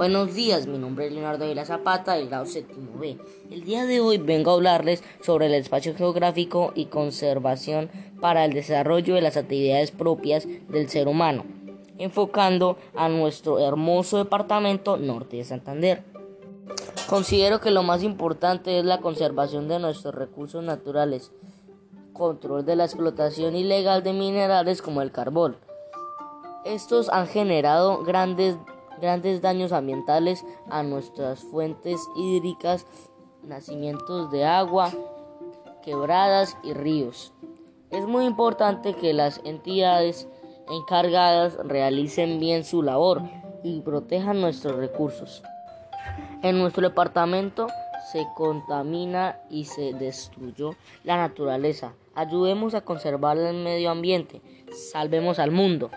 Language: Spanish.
Buenos días, mi nombre es Leonardo de Zapata del grado séptimo B. El día de hoy vengo a hablarles sobre el espacio geográfico y conservación para el desarrollo de las actividades propias del ser humano, enfocando a nuestro hermoso departamento norte de Santander. Considero que lo más importante es la conservación de nuestros recursos naturales, control de la explotación ilegal de minerales como el carbón. Estos han generado grandes grandes daños ambientales a nuestras fuentes hídricas, nacimientos de agua, quebradas y ríos. Es muy importante que las entidades encargadas realicen bien su labor y protejan nuestros recursos. En nuestro departamento se contamina y se destruyó la naturaleza. Ayudemos a conservar el medio ambiente. Salvemos al mundo.